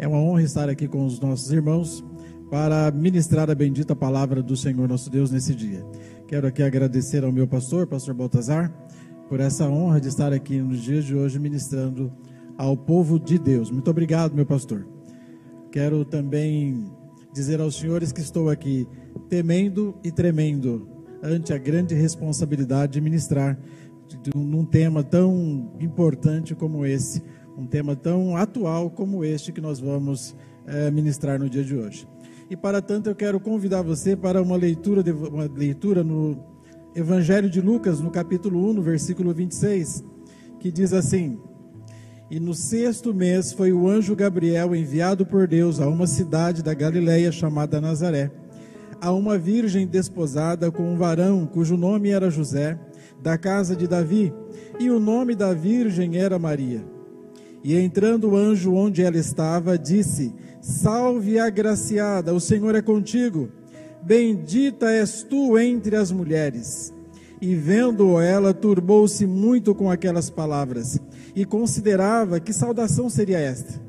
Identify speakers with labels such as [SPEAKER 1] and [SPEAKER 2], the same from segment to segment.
[SPEAKER 1] É uma honra estar aqui com os nossos irmãos para ministrar a bendita palavra do Senhor nosso Deus nesse dia. Quero aqui agradecer ao meu pastor, pastor Baltazar, por essa honra de estar aqui nos dias de hoje ministrando ao povo de Deus. Muito obrigado, meu pastor. Quero também dizer aos senhores que estou aqui temendo e tremendo ante a grande responsabilidade de ministrar num tema tão importante como esse, um tema tão atual como este que nós vamos é, ministrar no dia de hoje. E para tanto eu quero convidar você para uma leitura, de, uma leitura no Evangelho de Lucas, no capítulo 1, no versículo 26, que diz assim: E no sexto mês foi o anjo Gabriel enviado por Deus a uma cidade da Galiléia chamada Nazaré, a uma virgem desposada com um varão cujo nome era José, da casa de Davi, e o nome da virgem era Maria. E entrando o anjo onde ela estava, disse: Salve, agraciada, o Senhor é contigo. Bendita és tu entre as mulheres. E vendo ela, turbou-se muito com aquelas palavras, e considerava que saudação seria esta.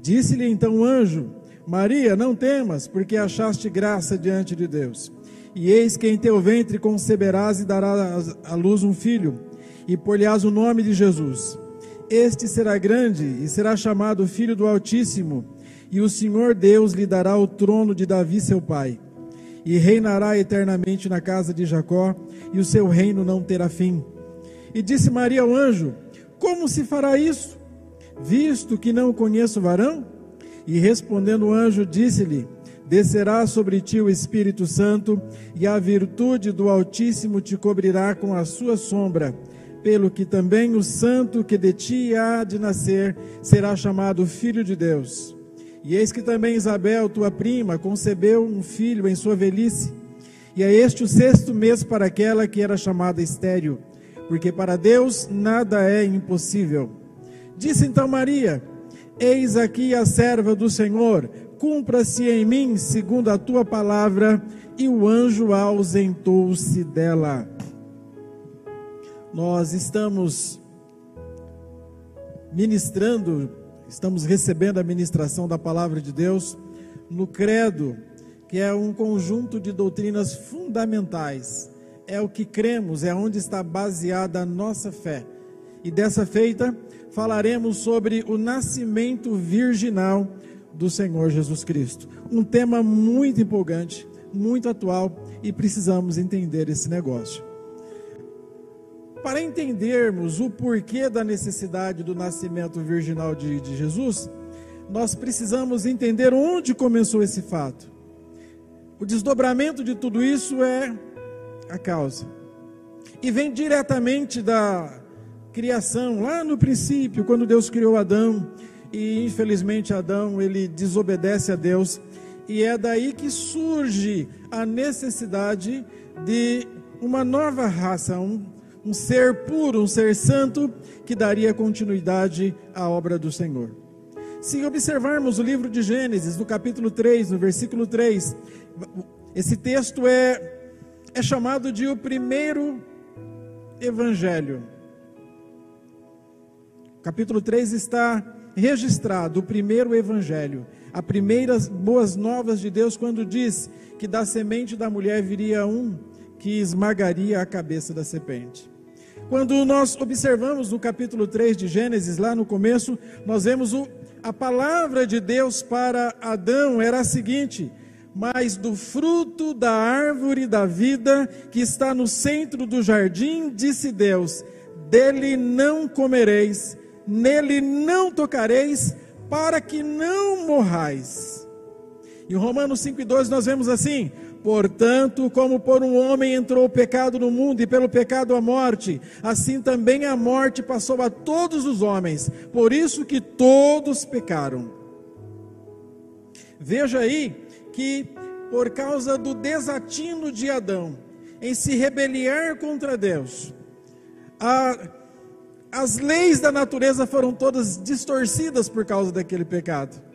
[SPEAKER 1] Disse-lhe então o anjo: Maria, não temas, porque achaste graça diante de Deus. E eis que em teu ventre conceberás e darás à luz um filho, e por-lhe-ás o nome de Jesus. Este será grande e será chamado Filho do Altíssimo, e o Senhor Deus lhe dará o trono de Davi, seu pai. E reinará eternamente na casa de Jacó, e o seu reino não terá fim. E disse Maria ao anjo: Como se fará isso, visto que não conheço varão? E respondendo o anjo, disse-lhe: Descerá sobre ti o Espírito Santo, e a virtude do Altíssimo te cobrirá com a sua sombra pelo que também o santo que de ti há de nascer será chamado filho de Deus. E eis que também Isabel, tua prima, concebeu um filho em sua velhice, e é este o sexto mês para aquela que era chamada estéril, porque para Deus nada é impossível. Disse então Maria: Eis aqui a serva do Senhor, cumpra-se em mim segundo a tua palavra. E o anjo ausentou-se dela nós estamos ministrando, estamos recebendo a ministração da palavra de Deus no Credo, que é um conjunto de doutrinas fundamentais. É o que cremos, é onde está baseada a nossa fé. E dessa feita, falaremos sobre o nascimento virginal do Senhor Jesus Cristo. Um tema muito empolgante, muito atual e precisamos entender esse negócio. Para entendermos o porquê da necessidade do nascimento virginal de, de Jesus, nós precisamos entender onde começou esse fato. O desdobramento de tudo isso é a causa. E vem diretamente da criação, lá no princípio, quando Deus criou Adão, e infelizmente Adão, ele desobedece a Deus, e é daí que surge a necessidade de uma nova raça, um, um ser puro, um ser santo, que daria continuidade à obra do Senhor. Se observarmos o livro de Gênesis, no capítulo 3, no versículo 3, esse texto é, é chamado de o primeiro evangelho. Capítulo 3 está registrado o primeiro evangelho, a primeiras boas novas de Deus, quando diz que da semente da mulher viria um que esmagaria a cabeça da serpente. Quando nós observamos no capítulo 3 de Gênesis, lá no começo, nós vemos o, a palavra de Deus para Adão era a seguinte: Mas do fruto da árvore da vida que está no centro do jardim, disse Deus: Dele não comereis, nele não tocareis, para que não morrais. Em Romanos 5,2 nós vemos assim: Portanto, como por um homem entrou o pecado no mundo e pelo pecado a morte, assim também a morte passou a todos os homens, por isso que todos pecaram. Veja aí que por causa do desatino de Adão em se rebeliar contra Deus, a, as leis da natureza foram todas distorcidas por causa daquele pecado.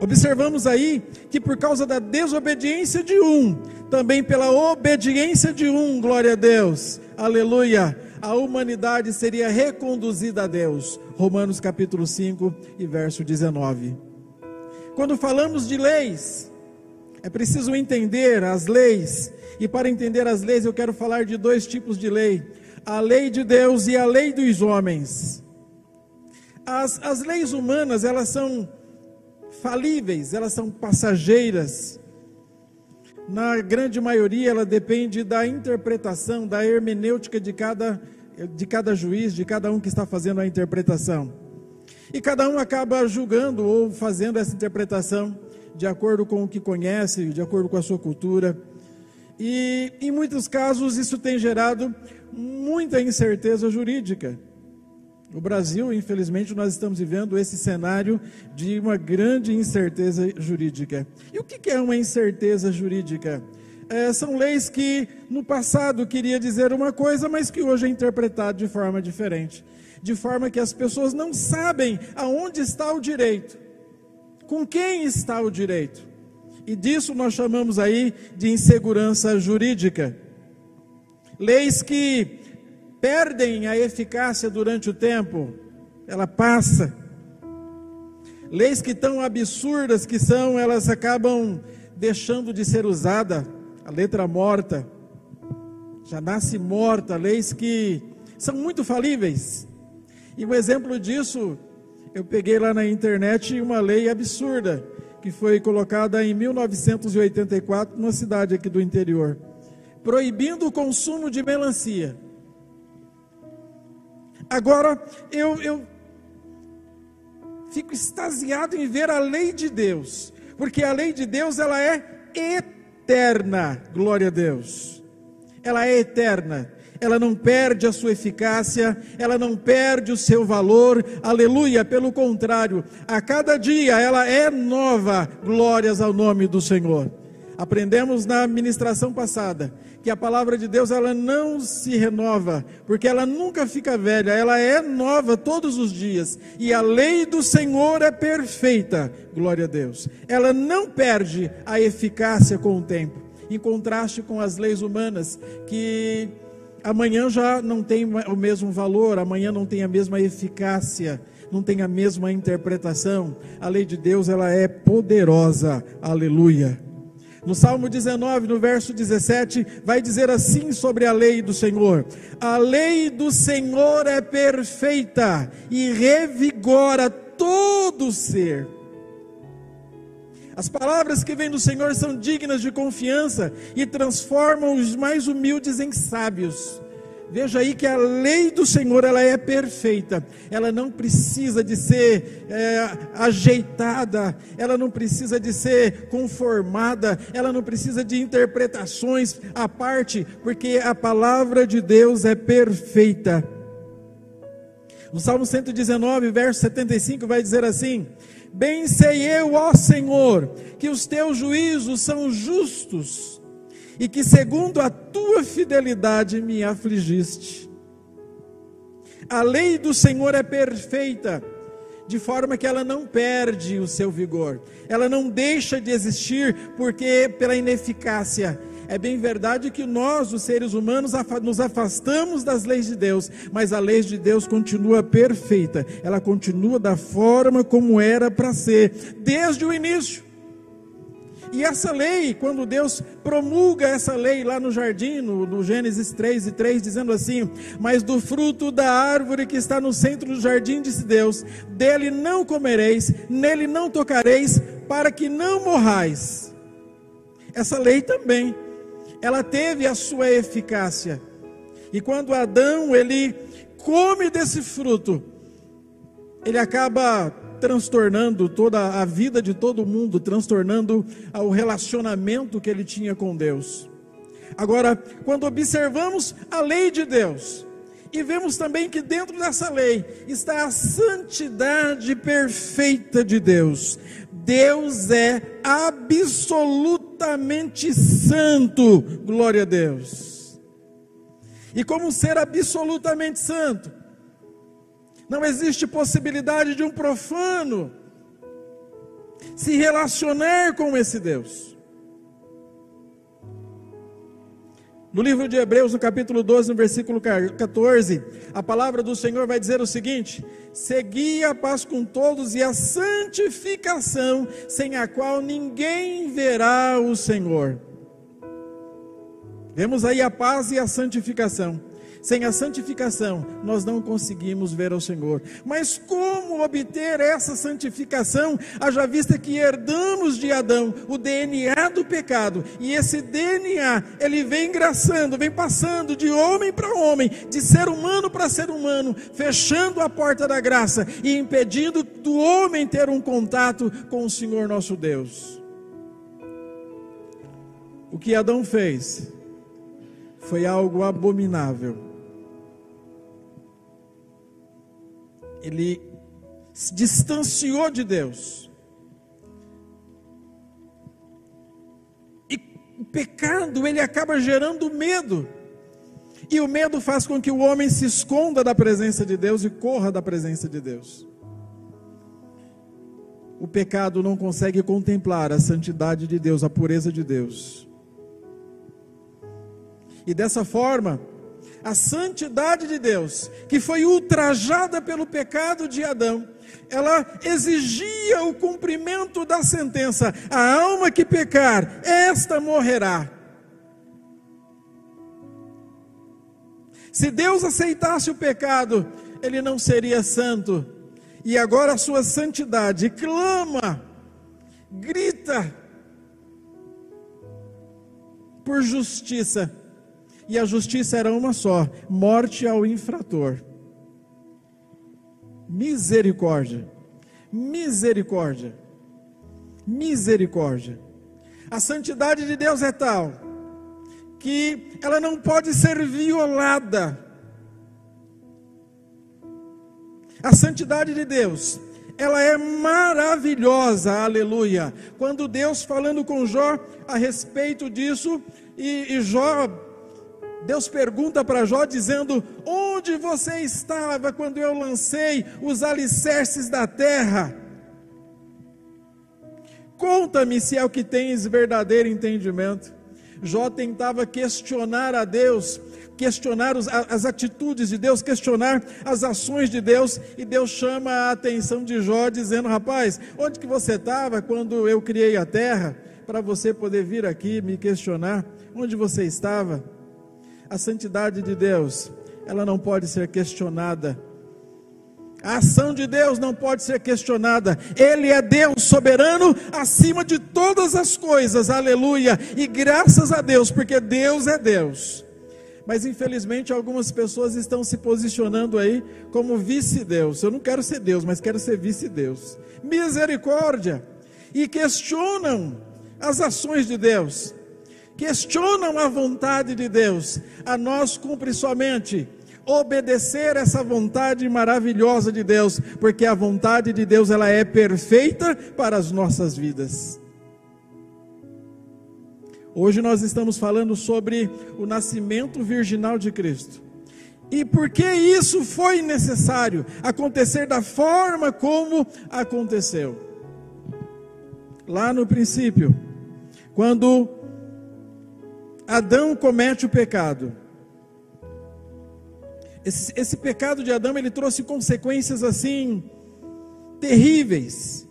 [SPEAKER 1] Observamos aí que por causa da desobediência de um, também pela obediência de um, glória a Deus, aleluia, a humanidade seria reconduzida a Deus. Romanos capítulo 5 e verso 19. Quando falamos de leis, é preciso entender as leis, e para entender as leis eu quero falar de dois tipos de lei: a lei de Deus e a lei dos homens. As, as leis humanas, elas são falíveis, elas são passageiras. Na grande maioria, ela depende da interpretação, da hermenêutica de cada, de cada juiz, de cada um que está fazendo a interpretação. E cada um acaba julgando ou fazendo essa interpretação de acordo com o que conhece, de acordo com a sua cultura. E em muitos casos isso tem gerado muita incerteza jurídica. No Brasil, infelizmente, nós estamos vivendo esse cenário de uma grande incerteza jurídica. E o que é uma incerteza jurídica? É, são leis que no passado queria dizer uma coisa, mas que hoje é interpretado de forma diferente. De forma que as pessoas não sabem aonde está o direito, com quem está o direito. E disso nós chamamos aí de insegurança jurídica. Leis que perdem a eficácia durante o tempo, ela passa. Leis que tão absurdas que são, elas acabam deixando de ser usada, a letra morta já nasce morta, leis que são muito falíveis. E um exemplo disso, eu peguei lá na internet uma lei absurda que foi colocada em 1984 numa cidade aqui do interior, proibindo o consumo de melancia. Agora, eu, eu fico extasiado em ver a lei de Deus, porque a lei de Deus ela é eterna, glória a Deus. Ela é eterna. Ela não perde a sua eficácia, ela não perde o seu valor, aleluia, pelo contrário, a cada dia ela é nova, glórias ao nome do Senhor. Aprendemos na ministração passada que a palavra de Deus ela não se renova, porque ela nunca fica velha, ela é nova todos os dias. E a lei do Senhor é perfeita, glória a Deus. Ela não perde a eficácia com o tempo, em contraste com as leis humanas que amanhã já não tem o mesmo valor, amanhã não tem a mesma eficácia, não tem a mesma interpretação. A lei de Deus ela é poderosa. Aleluia. No Salmo 19, no verso 17, vai dizer assim sobre a lei do Senhor: A lei do Senhor é perfeita e revigora todo o ser. As palavras que vêm do Senhor são dignas de confiança e transformam os mais humildes em sábios. Veja aí que a lei do Senhor ela é perfeita, ela não precisa de ser é, ajeitada, ela não precisa de ser conformada, ela não precisa de interpretações à parte, porque a palavra de Deus é perfeita. O Salmo 119, verso 75 vai dizer assim: Bem sei eu, ó Senhor, que os teus juízos são justos e que segundo a tua fidelidade me afligiste. A lei do Senhor é perfeita, de forma que ela não perde o seu vigor, ela não deixa de existir porque pela ineficácia. É bem verdade que nós, os seres humanos, nos afastamos das leis de Deus, mas a lei de Deus continua perfeita, ela continua da forma como era para ser, desde o início. E essa lei, quando Deus promulga essa lei lá no jardim, no, no, Gênesis 3 e 3, dizendo assim: Mas do fruto da árvore que está no centro do jardim, disse Deus: Dele não comereis, nele não tocareis, para que não morrais. Essa lei também, ela teve a sua eficácia. E quando Adão ele come desse fruto, ele acaba transtornando toda a vida de todo mundo, transtornando o relacionamento que ele tinha com Deus. Agora, quando observamos a lei de Deus, e vemos também que dentro dessa lei está a santidade perfeita de Deus. Deus é absolutamente santo, glória a Deus. E como ser absolutamente santo? Não existe possibilidade de um profano se relacionar com esse Deus. No livro de Hebreus, no capítulo 12, no versículo 14, a palavra do Senhor vai dizer o seguinte: Segui a paz com todos e a santificação, sem a qual ninguém verá o Senhor. Vemos aí a paz e a santificação. Sem a santificação, nós não conseguimos ver ao Senhor. Mas como obter essa santificação, haja vista que herdamos de Adão o DNA do pecado, e esse DNA, ele vem engraçando, vem passando de homem para homem, de ser humano para ser humano, fechando a porta da graça e impedindo do homem ter um contato com o Senhor nosso Deus. O que Adão fez foi algo abominável ele se distanciou de Deus. E o pecado, ele acaba gerando medo. E o medo faz com que o homem se esconda da presença de Deus e corra da presença de Deus. O pecado não consegue contemplar a santidade de Deus, a pureza de Deus. E dessa forma, a santidade de Deus, que foi ultrajada pelo pecado de Adão, ela exigia o cumprimento da sentença: a alma que pecar, esta morrerá. Se Deus aceitasse o pecado, ele não seria santo. E agora a sua santidade clama, grita por justiça e a justiça era uma só: morte ao infrator. Misericórdia, misericórdia, misericórdia. A santidade de Deus é tal que ela não pode ser violada. A santidade de Deus, ela é maravilhosa, aleluia. Quando Deus falando com Jó a respeito disso, e, e Jó Deus pergunta para Jó, dizendo: Onde você estava quando eu lancei os alicerces da terra? Conta-me se é o que tens verdadeiro entendimento. Jó tentava questionar a Deus, questionar os, as atitudes de Deus, questionar as ações de Deus, e Deus chama a atenção de Jó, dizendo: Rapaz, onde que você estava quando eu criei a terra? Para você poder vir aqui me questionar, onde você estava? A santidade de Deus, ela não pode ser questionada. A ação de Deus não pode ser questionada. Ele é Deus soberano acima de todas as coisas. Aleluia! E graças a Deus, porque Deus é Deus. Mas infelizmente algumas pessoas estão se posicionando aí como vice-deus. Eu não quero ser Deus, mas quero ser vice-deus. Misericórdia! E questionam as ações de Deus questionam a vontade de Deus, a nós cumpre somente obedecer essa vontade maravilhosa de Deus, porque a vontade de Deus ela é perfeita para as nossas vidas. Hoje nós estamos falando sobre o nascimento virginal de Cristo. E por que isso foi necessário acontecer da forma como aconteceu? Lá no princípio, quando Adão comete o pecado. Esse, esse, pecado de Adão ele trouxe consequências assim terríveis.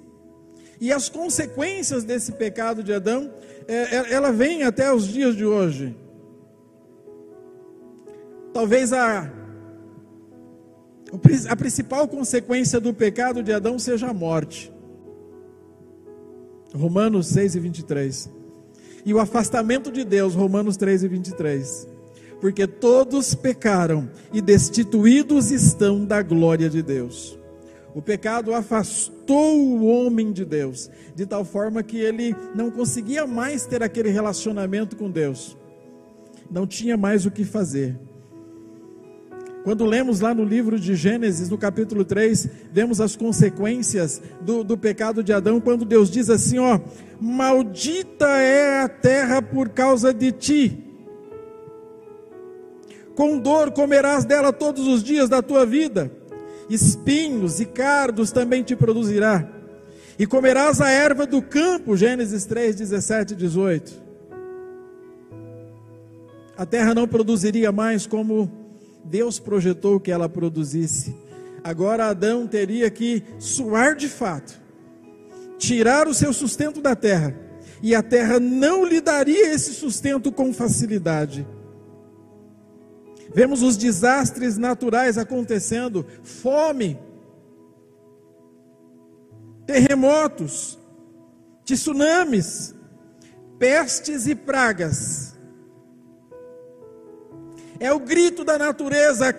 [SPEAKER 1] E as consequências desse pecado de Adão, é, é, ela vem até os dias de hoje. Talvez a, a principal consequência do pecado de Adão seja a morte. Romanos 6 e 23 e o afastamento de Deus, Romanos 3 e 23. Porque todos pecaram e destituídos estão da glória de Deus. O pecado afastou o homem de Deus, de tal forma que ele não conseguia mais ter aquele relacionamento com Deus, não tinha mais o que fazer. Quando lemos lá no livro de Gênesis, no capítulo 3, vemos as consequências do, do pecado de Adão, quando Deus diz assim: Ó, maldita é a terra por causa de ti. Com dor comerás dela todos os dias da tua vida, espinhos e cardos também te produzirá, e comerás a erva do campo. Gênesis 3, 17 e 18. A terra não produziria mais como Deus projetou que ela produzisse. Agora Adão teria que suar de fato, tirar o seu sustento da terra, e a terra não lhe daria esse sustento com facilidade. Vemos os desastres naturais acontecendo, fome, terremotos, tsunamis, pestes e pragas. É o grito da natureza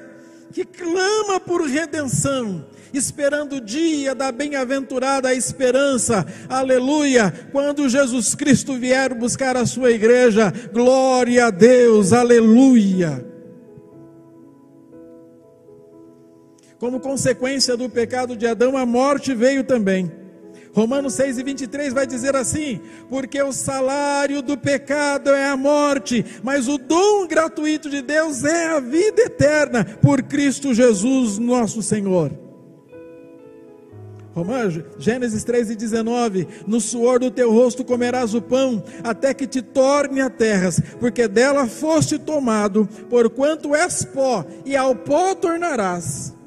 [SPEAKER 1] que clama por redenção, esperando o dia da bem-aventurada esperança, aleluia, quando Jesus Cristo vier buscar a sua igreja, glória a Deus, aleluia. Como consequência do pecado de Adão, a morte veio também. Romanos 6 e 23 vai dizer assim: porque o salário do pecado é a morte, mas o dom gratuito de Deus é a vida eterna por Cristo Jesus, nosso Senhor. Romanos, Gênesis 3 e 19: No suor do teu rosto comerás o pão, até que te torne a terras, porque dela foste tomado, porquanto és pó, e ao pó tornarás.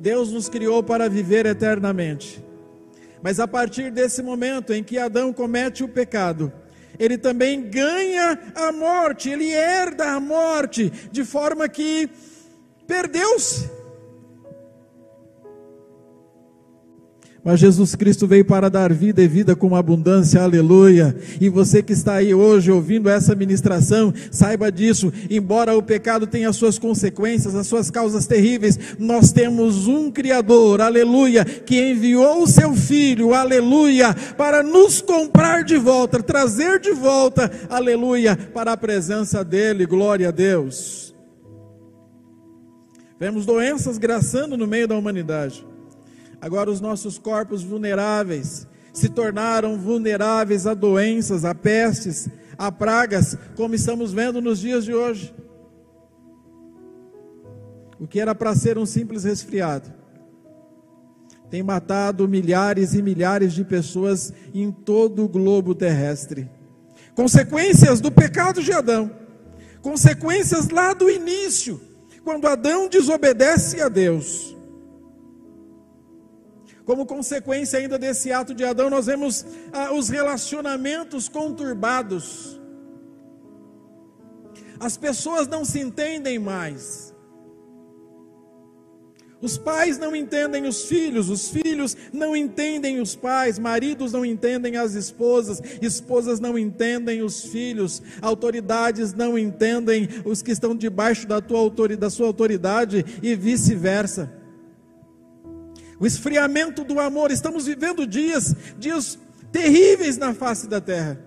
[SPEAKER 1] Deus nos criou para viver eternamente. Mas a partir desse momento em que Adão comete o pecado, ele também ganha a morte, ele herda a morte, de forma que perdeu-se. Mas Jesus Cristo veio para dar vida e vida com abundância, aleluia. E você que está aí hoje ouvindo essa ministração, saiba disso. Embora o pecado tenha as suas consequências, as suas causas terríveis, nós temos um Criador, aleluia, que enviou o seu Filho, aleluia, para nos comprar de volta, trazer de volta, aleluia, para a presença dEle, glória a Deus. Vemos doenças graçando no meio da humanidade. Agora, os nossos corpos vulneráveis se tornaram vulneráveis a doenças, a pestes, a pragas, como estamos vendo nos dias de hoje. O que era para ser um simples resfriado tem matado milhares e milhares de pessoas em todo o globo terrestre. Consequências do pecado de Adão, consequências lá do início, quando Adão desobedece a Deus. Como consequência ainda desse ato de Adão, nós vemos ah, os relacionamentos conturbados. As pessoas não se entendem mais. Os pais não entendem os filhos, os filhos não entendem os pais, maridos não entendem as esposas, esposas não entendem os filhos, autoridades não entendem os que estão debaixo da, tua autoridade, da sua autoridade e vice-versa o esfriamento do amor. Estamos vivendo dias, dias terríveis na face da terra.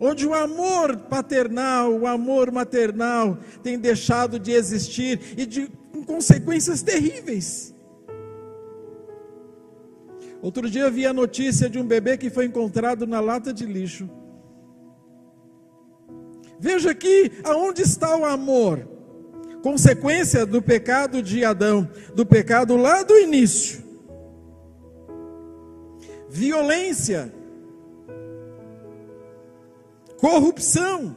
[SPEAKER 1] Onde o amor paternal, o amor maternal tem deixado de existir e de com consequências terríveis. Outro dia vi a notícia de um bebê que foi encontrado na lata de lixo. Veja aqui aonde está o amor consequência do pecado de Adão, do pecado lá do início. Violência, corrupção.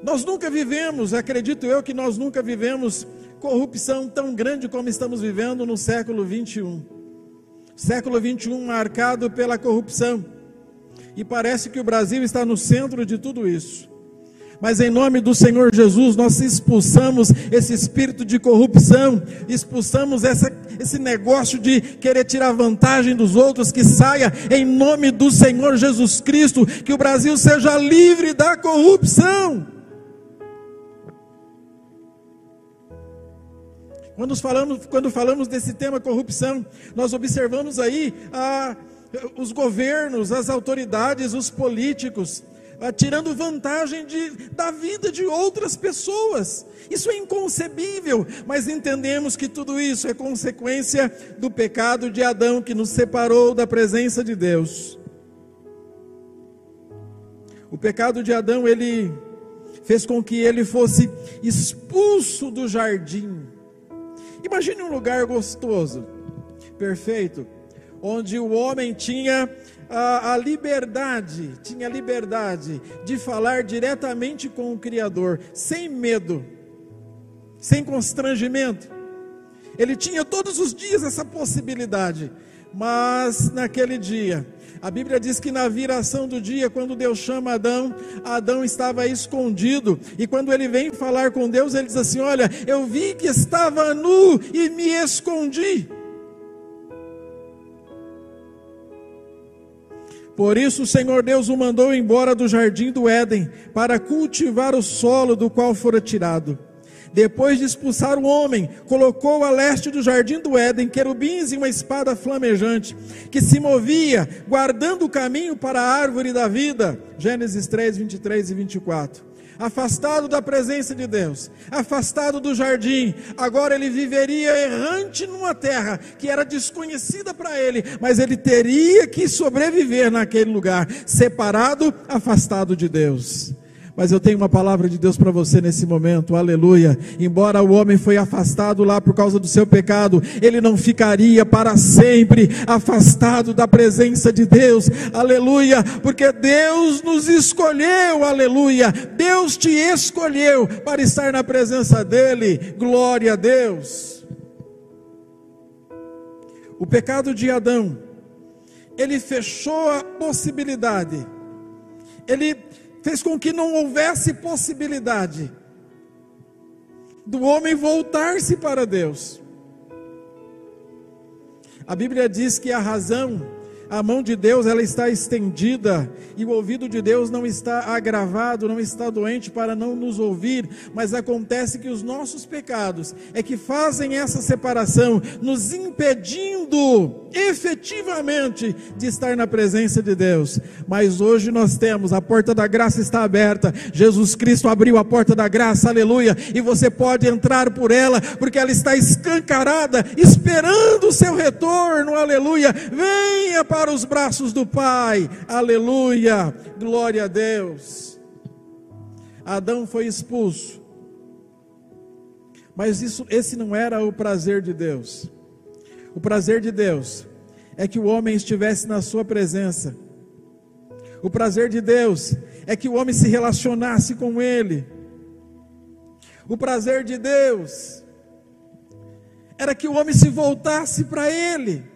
[SPEAKER 1] Nós nunca vivemos, acredito eu que nós nunca vivemos corrupção tão grande como estamos vivendo no século 21. Século 21 marcado pela corrupção. E parece que o Brasil está no centro de tudo isso. Mas em nome do Senhor Jesus, nós expulsamos esse espírito de corrupção, expulsamos essa, esse negócio de querer tirar vantagem dos outros, que saia em nome do Senhor Jesus Cristo, que o Brasil seja livre da corrupção. Quando falamos, quando falamos desse tema corrupção, nós observamos aí ah, os governos, as autoridades, os políticos, tirando vantagem de, da vida de outras pessoas. Isso é inconcebível, mas entendemos que tudo isso é consequência do pecado de Adão que nos separou da presença de Deus. O pecado de Adão, ele fez com que ele fosse expulso do jardim. Imagine um lugar gostoso, perfeito, onde o homem tinha a, a, liberdade, tinha liberdade de falar diretamente com o Criador, sem medo, sem constrangimento. Ele tinha todos os dias essa possibilidade, mas naquele dia, a Bíblia diz que na viração do dia, quando Deus chama Adão, Adão estava escondido, e quando ele vem falar com Deus, ele diz assim: Olha, eu vi que estava nu e me escondi. Por isso o Senhor Deus o mandou embora do jardim do Éden, para cultivar o solo do qual fora tirado. Depois de expulsar o homem, colocou a leste do jardim do Éden querubins e uma espada flamejante, que se movia, guardando o caminho para a árvore da vida. Gênesis 3, 23 e 24 afastado da presença de Deus, afastado do jardim. Agora ele viveria errante numa terra que era desconhecida para ele, mas ele teria que sobreviver naquele lugar, separado, afastado de Deus. Mas eu tenho uma palavra de Deus para você nesse momento, aleluia. Embora o homem foi afastado lá por causa do seu pecado, ele não ficaria para sempre afastado da presença de Deus, aleluia, porque Deus nos escolheu, aleluia. Deus te escolheu para estar na presença dEle, glória a Deus. O pecado de Adão, ele fechou a possibilidade, ele fez com que não houvesse possibilidade do homem voltar-se para Deus. A Bíblia diz que a razão a mão de Deus ela está estendida e o ouvido de Deus não está agravado, não está doente para não nos ouvir, mas acontece que os nossos pecados é que fazem essa separação, nos impedindo efetivamente de estar na presença de Deus. Mas hoje nós temos, a porta da graça está aberta. Jesus Cristo abriu a porta da graça, aleluia, e você pode entrar por ela, porque ela está escancarada, esperando o seu retorno, aleluia. Venha para para os braços do Pai. Aleluia! Glória a Deus. Adão foi expulso. Mas isso, esse não era o prazer de Deus. O prazer de Deus é que o homem estivesse na sua presença. O prazer de Deus é que o homem se relacionasse com ele. O prazer de Deus era que o homem se voltasse para ele.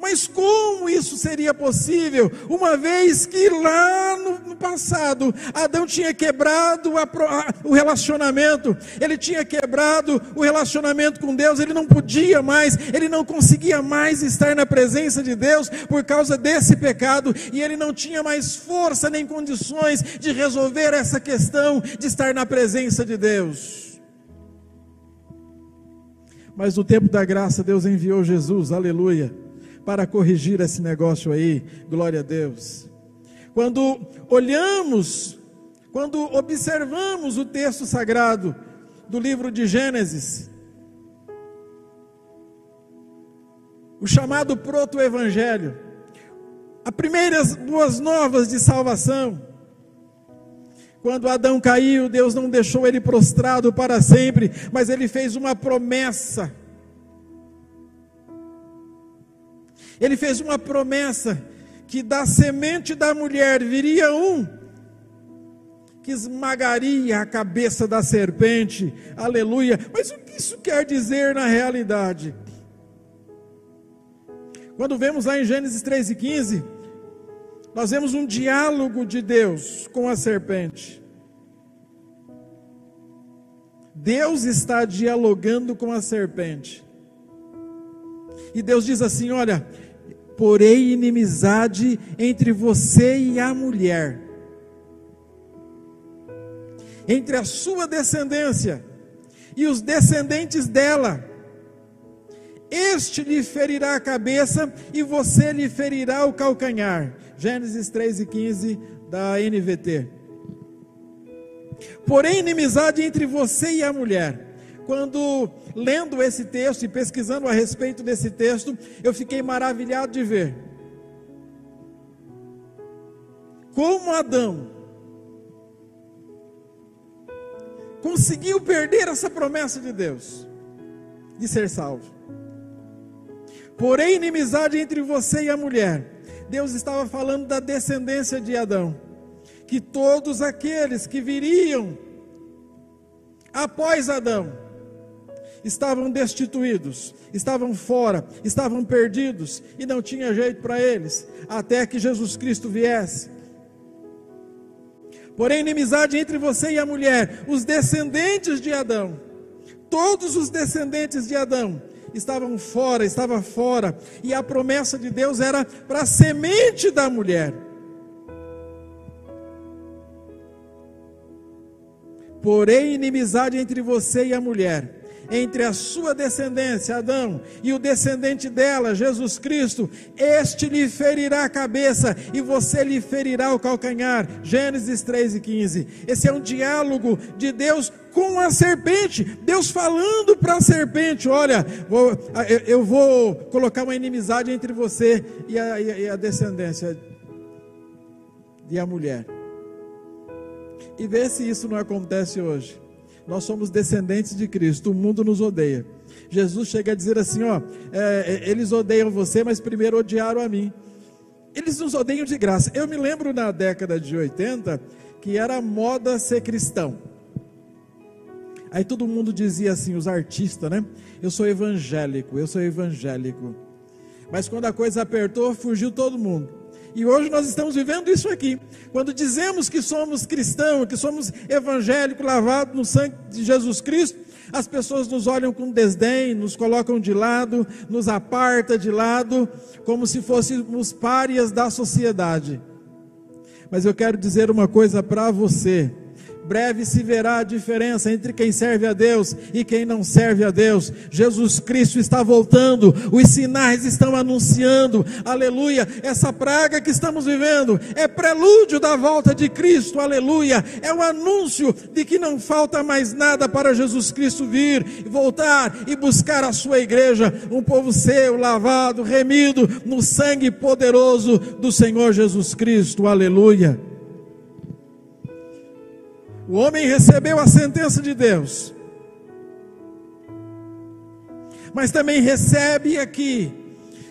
[SPEAKER 1] Mas como isso seria possível, uma vez que lá no, passado Adão tinha quebrado a, a, o relacionamento, ele tinha quebrado o relacionamento com Deus, ele não podia mais, ele não conseguia mais estar na presença de Deus por causa desse pecado, e ele não tinha mais força nem condições de resolver essa questão de estar na presença de Deus. Mas no tempo da graça, Deus enviou Jesus, aleluia para corrigir esse negócio aí. Glória a Deus. Quando olhamos, quando observamos o texto sagrado do livro de Gênesis, o chamado proto-evangelho, as primeiras boas novas de salvação, quando Adão caiu, Deus não deixou ele prostrado para sempre, mas ele fez uma promessa Ele fez uma promessa que da semente da mulher viria um que esmagaria a cabeça da serpente. Aleluia. Mas o que isso quer dizer na realidade? Quando vemos lá em Gênesis 3 e 15, nós vemos um diálogo de Deus com a serpente. Deus está dialogando com a serpente. E Deus diz assim: Olha, porém inimizade entre você e a mulher, entre a sua descendência e os descendentes dela. Este lhe ferirá a cabeça e você lhe ferirá o calcanhar. Gênesis 3 e 15 da NVT. Porém, inimizade entre você e a mulher quando lendo esse texto e pesquisando a respeito desse texto, eu fiquei maravilhado de ver como Adão conseguiu perder essa promessa de Deus de ser salvo. Porém, inimizade entre você e a mulher, Deus estava falando da descendência de Adão, que todos aqueles que viriam após Adão estavam destituídos, estavam fora, estavam perdidos e não tinha jeito para eles, até que Jesus Cristo viesse. Porém, inimizade entre você e a mulher, os descendentes de Adão, todos os descendentes de Adão estavam fora, estava fora, e a promessa de Deus era para a semente da mulher. Porém, inimizade entre você e a mulher, entre a sua descendência, Adão, e o descendente dela, Jesus Cristo, este lhe ferirá a cabeça e você lhe ferirá o calcanhar. Gênesis 3 e 15. Esse é um diálogo de Deus com a serpente, Deus falando para a serpente: Olha, vou, eu vou colocar uma inimizade entre você e a, e a descendência e a mulher. E vê se isso não acontece hoje. Nós somos descendentes de Cristo, o mundo nos odeia. Jesus chega a dizer assim: ó, é, é, eles odeiam você, mas primeiro odiaram a mim. Eles nos odeiam de graça. Eu me lembro na década de 80 que era moda ser cristão. Aí todo mundo dizia assim, os artistas, né? Eu sou evangélico, eu sou evangélico. Mas quando a coisa apertou, fugiu todo mundo. E hoje nós estamos vivendo isso aqui. Quando dizemos que somos cristãos, que somos evangélicos, lavados no sangue de Jesus Cristo, as pessoas nos olham com desdém, nos colocam de lado, nos aparta de lado, como se fôssemos párias da sociedade. Mas eu quero dizer uma coisa para você breve se verá a diferença entre quem serve a Deus e quem não serve a Deus. Jesus Cristo está voltando, os sinais estão anunciando, aleluia. Essa praga que estamos vivendo é prelúdio da volta de Cristo, aleluia. É o um anúncio de que não falta mais nada para Jesus Cristo vir, voltar e buscar a sua igreja, um povo seu, lavado, remido no sangue poderoso do Senhor Jesus Cristo, aleluia. O homem recebeu a sentença de Deus, mas também recebe aqui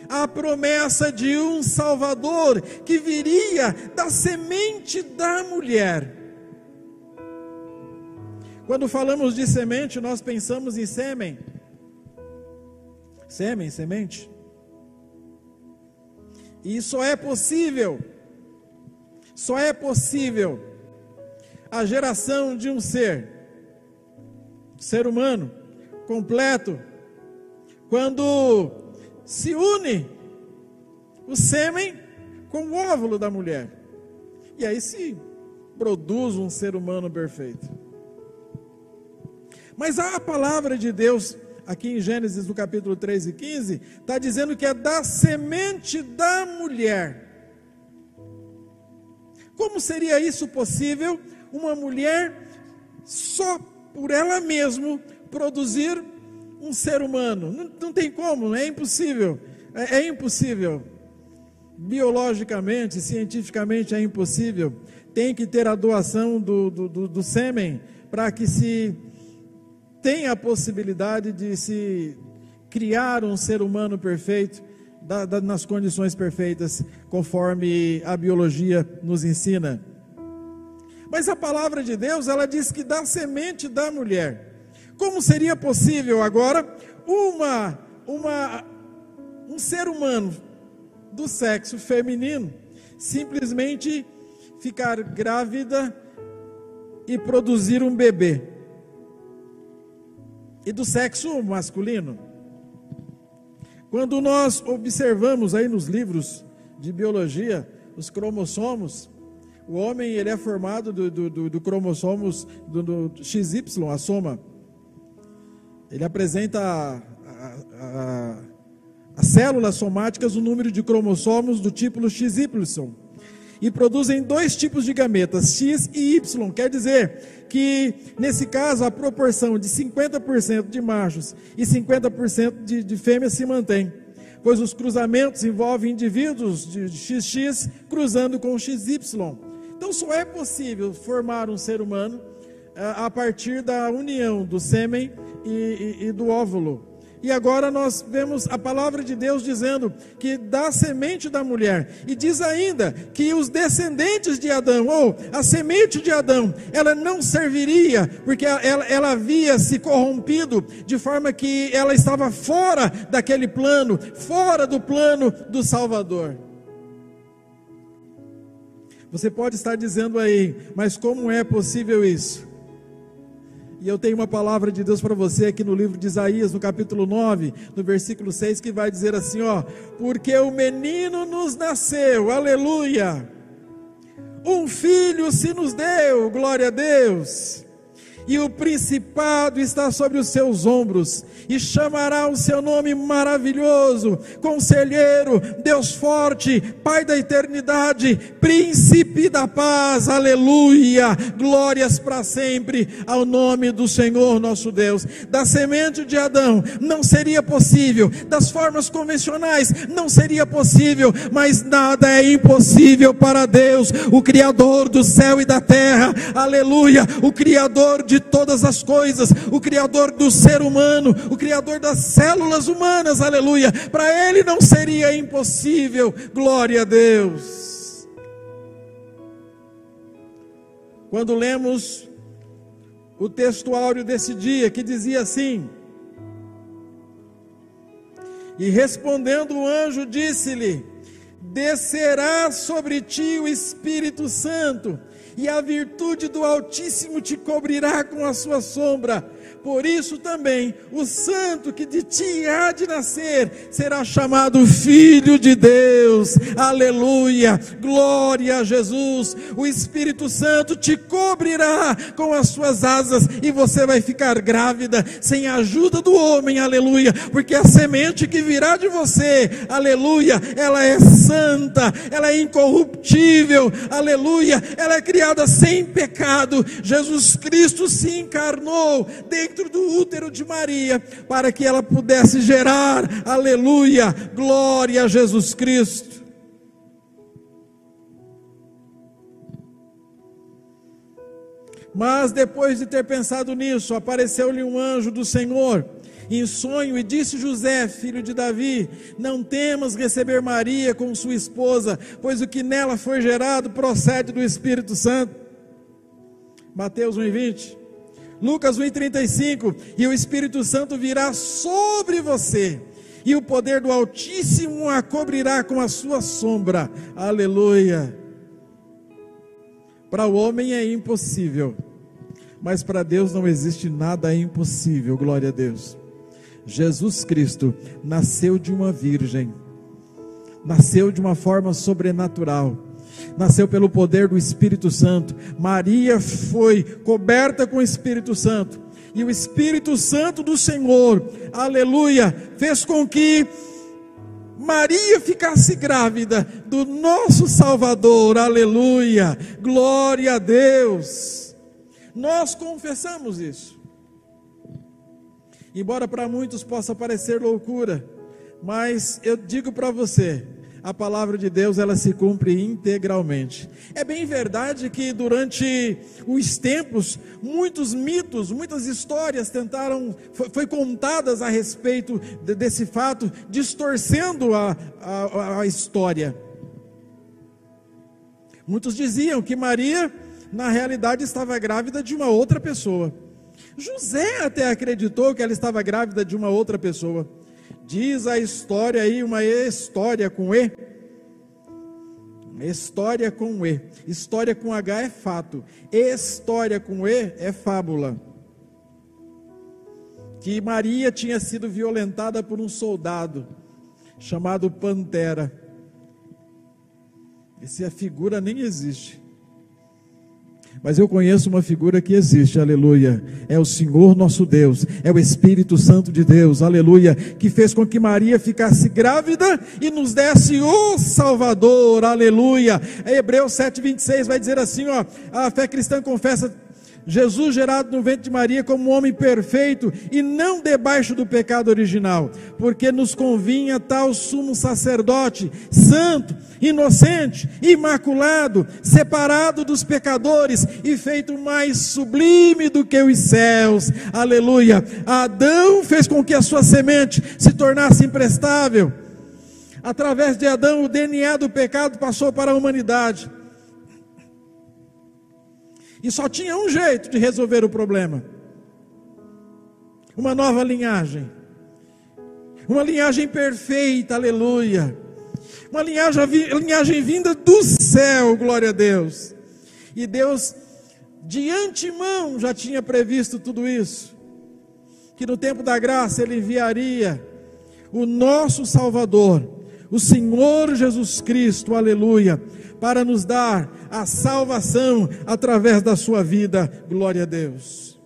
[SPEAKER 1] a promessa de um Salvador que viria da semente da mulher. Quando falamos de semente, nós pensamos em sêmen. Sêmen, semente. E só é possível, só é possível a geração de um ser, ser humano, completo, quando se une o sêmen com o óvulo da mulher. E aí se produz um ser humano perfeito. Mas a palavra de Deus, aqui em Gênesis, no capítulo 3 e 15, está dizendo que é da semente da mulher. Como seria isso possível? Uma mulher só por ela mesma produzir um ser humano. Não, não tem como, é impossível. É, é impossível. Biologicamente, cientificamente é impossível. Tem que ter a doação do, do, do, do sêmen para que se tenha a possibilidade de se criar um ser humano perfeito da, da, nas condições perfeitas, conforme a biologia nos ensina. Mas a palavra de Deus, ela diz que da semente da mulher. Como seria possível agora uma uma um ser humano do sexo feminino simplesmente ficar grávida e produzir um bebê? E do sexo masculino? Quando nós observamos aí nos livros de biologia os cromossomos, o homem ele é formado do, do, do, do cromossomos do, do, XY, a soma. Ele apresenta a, a, a, as células somáticas, o número de cromossomos do tipo XY. E produzem dois tipos de gametas, X e Y. Quer dizer que, nesse caso, a proporção de 50% de machos e 50% de, de fêmeas se mantém pois os cruzamentos envolvem indivíduos de XX cruzando com XY. Então só é possível formar um ser humano eh, a partir da união do sêmen e, e, e do óvulo. E agora nós vemos a palavra de Deus dizendo que da semente da mulher. E diz ainda que os descendentes de Adão, ou a semente de Adão, ela não serviria, porque ela, ela havia se corrompido, de forma que ela estava fora daquele plano, fora do plano do Salvador. Você pode estar dizendo aí, mas como é possível isso? E eu tenho uma palavra de Deus para você aqui no livro de Isaías, no capítulo 9, no versículo 6, que vai dizer assim: ó, porque o menino nos nasceu, aleluia, um filho se nos deu, glória a Deus e o principado está sobre os seus ombros, e chamará o seu nome maravilhoso, Conselheiro, Deus forte, Pai da eternidade, Príncipe da paz, aleluia, glórias para sempre ao nome do Senhor nosso Deus. Da semente de Adão não seria possível, das formas convencionais não seria possível, mas nada é impossível para Deus, o Criador do céu e da terra, aleluia, o Criador de de todas as coisas, o Criador do ser humano, o Criador das células humanas, aleluia. Para Ele não seria impossível, glória a Deus. Quando lemos o textuário desse dia, que dizia assim: E respondendo o anjo, disse-lhe: Descerá sobre ti o Espírito Santo e a virtude do Altíssimo te cobrirá com a sua sombra. Por isso também o santo que de ti há de nascer será chamado Filho de Deus. Aleluia! Glória a Jesus. O Espírito Santo te cobrirá com as suas asas e você vai ficar grávida sem a ajuda do homem. Aleluia! Porque a semente que virá de você, aleluia, ela é santa, ela é incorruptível. Aleluia! Ela é criada sem pecado. Jesus Cristo se encarnou dentro do útero de Maria, para que ela pudesse gerar, aleluia, glória a Jesus Cristo. Mas depois de ter pensado nisso, apareceu-lhe um anjo do Senhor em sonho e disse José, filho de Davi: Não temas receber Maria como sua esposa, pois o que nela foi gerado procede do Espírito Santo. Mateus 1:20. Lucas 1,35: E o Espírito Santo virá sobre você, e o poder do Altíssimo a cobrirá com a sua sombra. Aleluia. Para o homem é impossível, mas para Deus não existe nada impossível, glória a Deus. Jesus Cristo nasceu de uma virgem, nasceu de uma forma sobrenatural nasceu pelo poder do Espírito Santo. Maria foi coberta com o Espírito Santo. E o Espírito Santo do Senhor, aleluia, fez com que Maria ficasse grávida do nosso Salvador, aleluia, glória a Deus. Nós confessamos isso. Embora para muitos possa parecer loucura, mas eu digo para você, a palavra de Deus ela se cumpre integralmente. É bem verdade que durante os tempos muitos mitos, muitas histórias tentaram foi, foi contadas a respeito de, desse fato, distorcendo a, a, a história. Muitos diziam que Maria na realidade estava grávida de uma outra pessoa. José até acreditou que ela estava grávida de uma outra pessoa. Diz a história aí, uma história com E. História com E. História com H é fato. História com E é fábula. Que Maria tinha sido violentada por um soldado chamado Pantera. Essa figura nem existe. Mas eu conheço uma figura que existe, aleluia. É o Senhor nosso Deus, é o Espírito Santo de Deus, aleluia, que fez com que Maria ficasse grávida e nos desse o Salvador, aleluia. Hebreus 7,26 vai dizer assim: ó, a fé cristã confessa Jesus gerado no ventre de Maria como um homem perfeito e não debaixo do pecado original, porque nos convinha tal sumo sacerdote, santo, inocente, imaculado, separado dos pecadores e feito mais sublime do que os céus. Aleluia. Adão fez com que a sua semente se tornasse imprestável. Através de Adão, o DNA do pecado passou para a humanidade. E só tinha um jeito de resolver o problema: uma nova linhagem. Uma linhagem perfeita, aleluia. Uma linhagem, linhagem vinda do céu, glória a Deus. E Deus, de antemão, já tinha previsto tudo isso. Que no tempo da graça Ele enviaria o nosso Salvador, o Senhor Jesus Cristo, aleluia, para nos dar a salvação através da sua vida. Glória a Deus.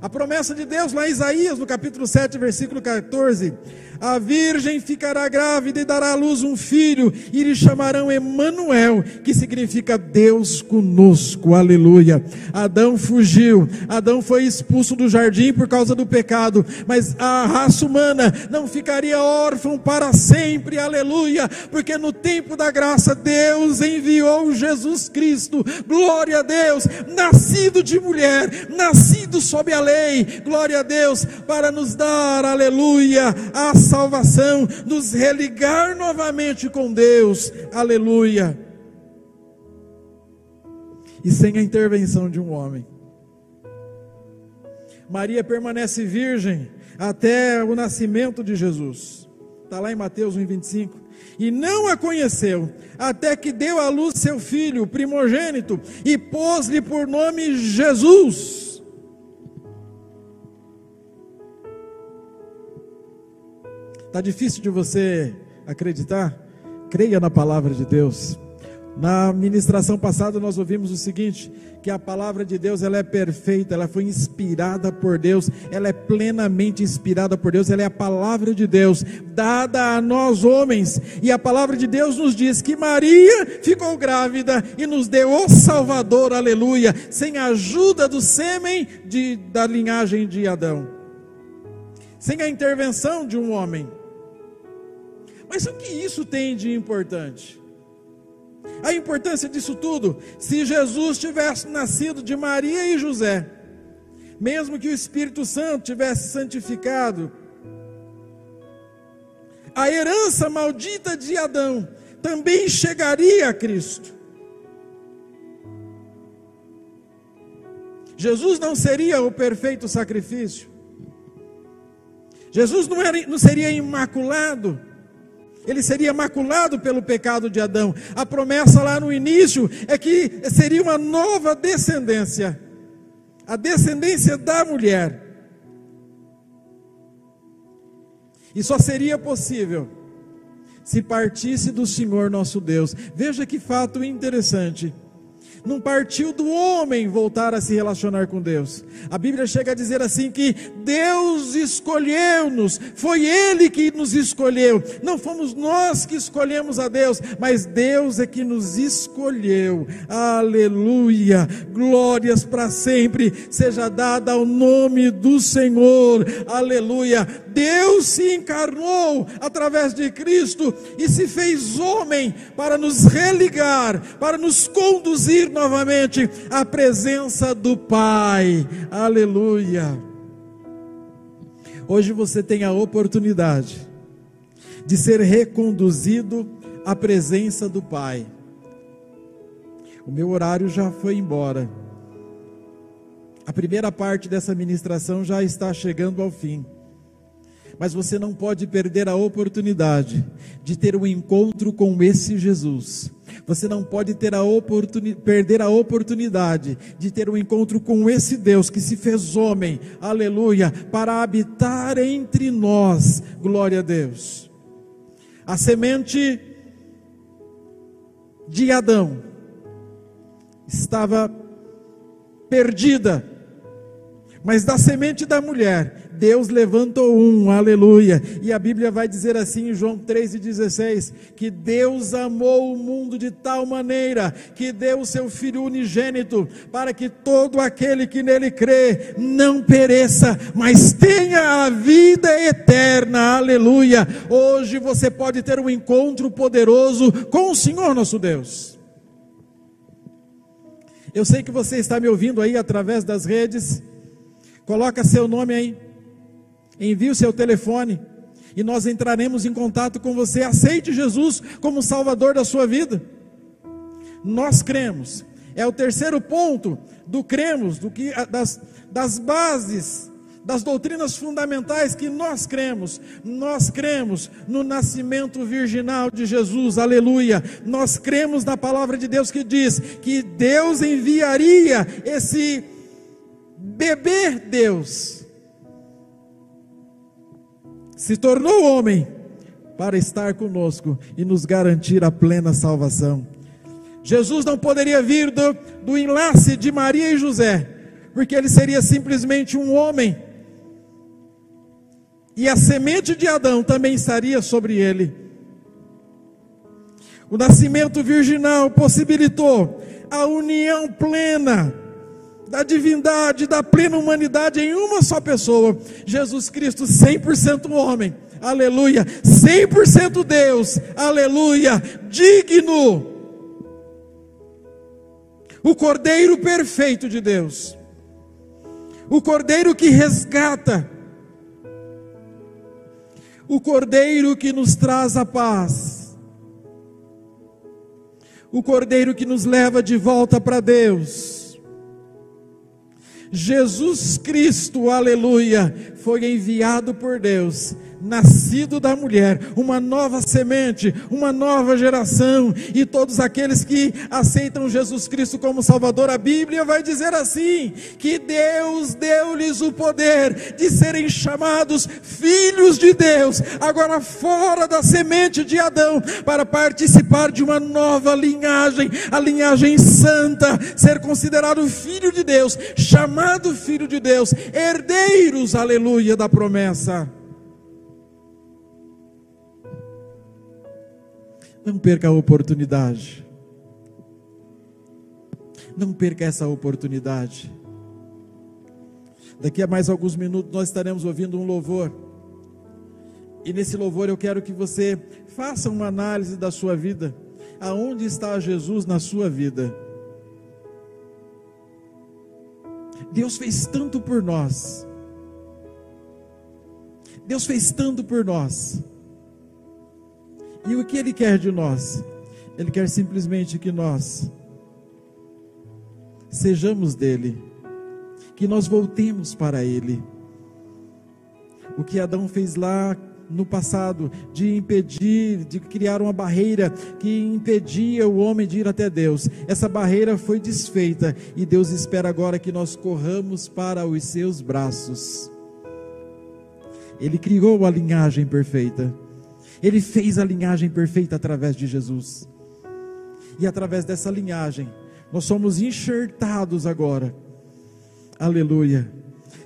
[SPEAKER 1] A promessa de Deus lá em Isaías, no capítulo 7, versículo 14: a virgem ficará grávida e dará à luz um filho, e lhe chamarão Emanuel, que significa Deus conosco. Aleluia. Adão fugiu, Adão foi expulso do jardim por causa do pecado, mas a raça humana não ficaria órfã para sempre. Aleluia, porque no tempo da graça Deus enviou Jesus Cristo. Glória a Deus, nascido de mulher, nascido sob a lei. Glória a Deus para nos dar, aleluia, a salvação, nos religar novamente com Deus. Aleluia. E sem a intervenção de um homem. Maria permanece virgem até o nascimento de Jesus. Está lá em Mateus 1,25. E não a conheceu, até que deu à luz seu filho, primogênito, e pôs-lhe por nome Jesus Está difícil de você acreditar? Creia na palavra de Deus. Na ministração passada nós ouvimos o seguinte, que a palavra de Deus ela é perfeita, ela foi inspirada por Deus, ela é plenamente inspirada por Deus, ela é a palavra de Deus dada a nós homens. E a palavra de Deus nos diz que Maria ficou grávida e nos deu o Salvador, aleluia, sem a ajuda do sêmen de, da linhagem de Adão. Sem a intervenção de um homem. Mas o que isso tem de importante? A importância disso tudo, se Jesus tivesse nascido de Maria e José, mesmo que o Espírito Santo tivesse santificado, a herança maldita de Adão também chegaria a Cristo. Jesus não seria o perfeito sacrifício. Jesus não, era, não seria imaculado ele seria maculado pelo pecado de Adão. A promessa lá no início é que seria uma nova descendência a descendência da mulher. E só seria possível se partisse do Senhor nosso Deus. Veja que fato interessante não partiu do homem voltar a se relacionar com Deus. A Bíblia chega a dizer assim que Deus escolheu-nos, foi Ele que nos escolheu. Não fomos nós que escolhemos a Deus, mas Deus é que nos escolheu. Aleluia! Glórias para sempre seja dada ao nome do Senhor. Aleluia! Deus se encarnou através de Cristo e se fez homem para nos religar, para nos conduzir novamente à presença do Pai. Aleluia. Hoje você tem a oportunidade de ser reconduzido à presença do Pai. O meu horário já foi embora. A primeira parte dessa ministração já está chegando ao fim. Mas você não pode perder a oportunidade de ter um encontro com esse Jesus. Você não pode ter a perder a oportunidade de ter um encontro com esse Deus que se fez homem, aleluia, para habitar entre nós. Glória a Deus. A semente de Adão estava perdida Mas da semente da mulher, Deus levantou um, aleluia. E a Bíblia vai dizer assim em João 3,16: que Deus amou o mundo de tal maneira que deu o seu Filho unigênito, para que todo aquele que nele crê não pereça, mas tenha a vida eterna, aleluia. Hoje você pode ter um encontro poderoso com o Senhor nosso Deus. Eu sei que você está me ouvindo aí através das redes. Coloca seu nome aí. Envie o seu telefone e nós entraremos em contato com você. Aceite Jesus como Salvador da sua vida. Nós cremos. É o terceiro ponto do cremos, do que das, das bases das doutrinas fundamentais que nós cremos. Nós cremos no nascimento virginal de Jesus, aleluia. Nós cremos na palavra de Deus que diz que Deus enviaria esse bebê Deus, se tornou homem para estar conosco e nos garantir a plena salvação. Jesus não poderia vir do, do enlace de Maria e José, porque ele seria simplesmente um homem e a semente de Adão também estaria sobre ele. O nascimento virginal possibilitou a união plena da divindade, da plena humanidade em uma só pessoa. Jesus Cristo, 100% homem, aleluia, 100% Deus, aleluia, digno. O Cordeiro perfeito de Deus, o Cordeiro que resgata, o Cordeiro que nos traz a paz, o Cordeiro que nos leva de volta para Deus. Jesus Cristo, aleluia, foi enviado por Deus nascido da mulher, uma nova semente, uma nova geração, e todos aqueles que aceitam Jesus Cristo como Salvador, a Bíblia vai dizer assim: que Deus deu-lhes o poder de serem chamados filhos de Deus, agora fora da semente de Adão, para participar de uma nova linhagem, a linhagem santa, ser considerado filho de Deus, chamado filho de Deus, herdeiros, aleluia, da promessa. Não perca a oportunidade. Não perca essa oportunidade. Daqui a mais alguns minutos nós estaremos ouvindo um louvor. E nesse louvor eu quero que você faça uma análise da sua vida. Aonde está Jesus na sua vida? Deus fez tanto por nós. Deus fez tanto por nós. E o que Ele quer de nós? Ele quer simplesmente que nós sejamos dele, que nós voltemos para Ele. O que Adão fez lá no passado, de impedir, de criar uma barreira que impedia o homem de ir até Deus. Essa barreira foi desfeita e Deus espera agora que nós corramos para os seus braços. Ele criou a linhagem perfeita. Ele fez a linhagem perfeita através de Jesus. E através dessa linhagem, nós somos enxertados agora. Aleluia.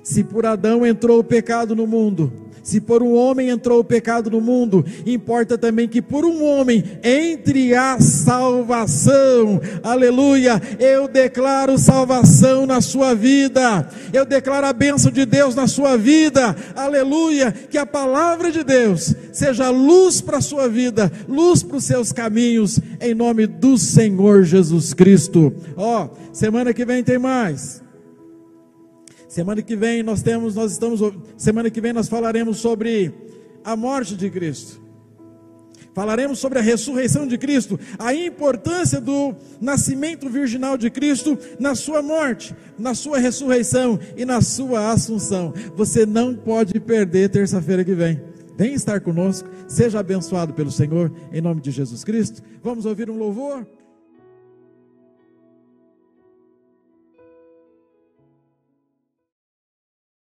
[SPEAKER 1] Se por Adão entrou o pecado no mundo, se por um homem entrou o pecado no mundo, importa também que por um homem entre a salvação. Aleluia! Eu declaro salvação na sua vida. Eu declaro a bênção de Deus na sua vida. Aleluia! Que a palavra de Deus seja luz para a sua vida, luz para os seus caminhos, em nome do Senhor Jesus Cristo. Ó, oh, semana que vem tem mais. Semana que vem nós temos, nós estamos, semana que vem nós falaremos sobre a morte de Cristo. Falaremos sobre a ressurreição de Cristo, a importância do nascimento virginal de Cristo na sua morte, na sua ressurreição e na sua assunção. Você não pode perder terça-feira que vem. Vem estar conosco, seja abençoado pelo Senhor, em nome de Jesus Cristo. Vamos ouvir um louvor?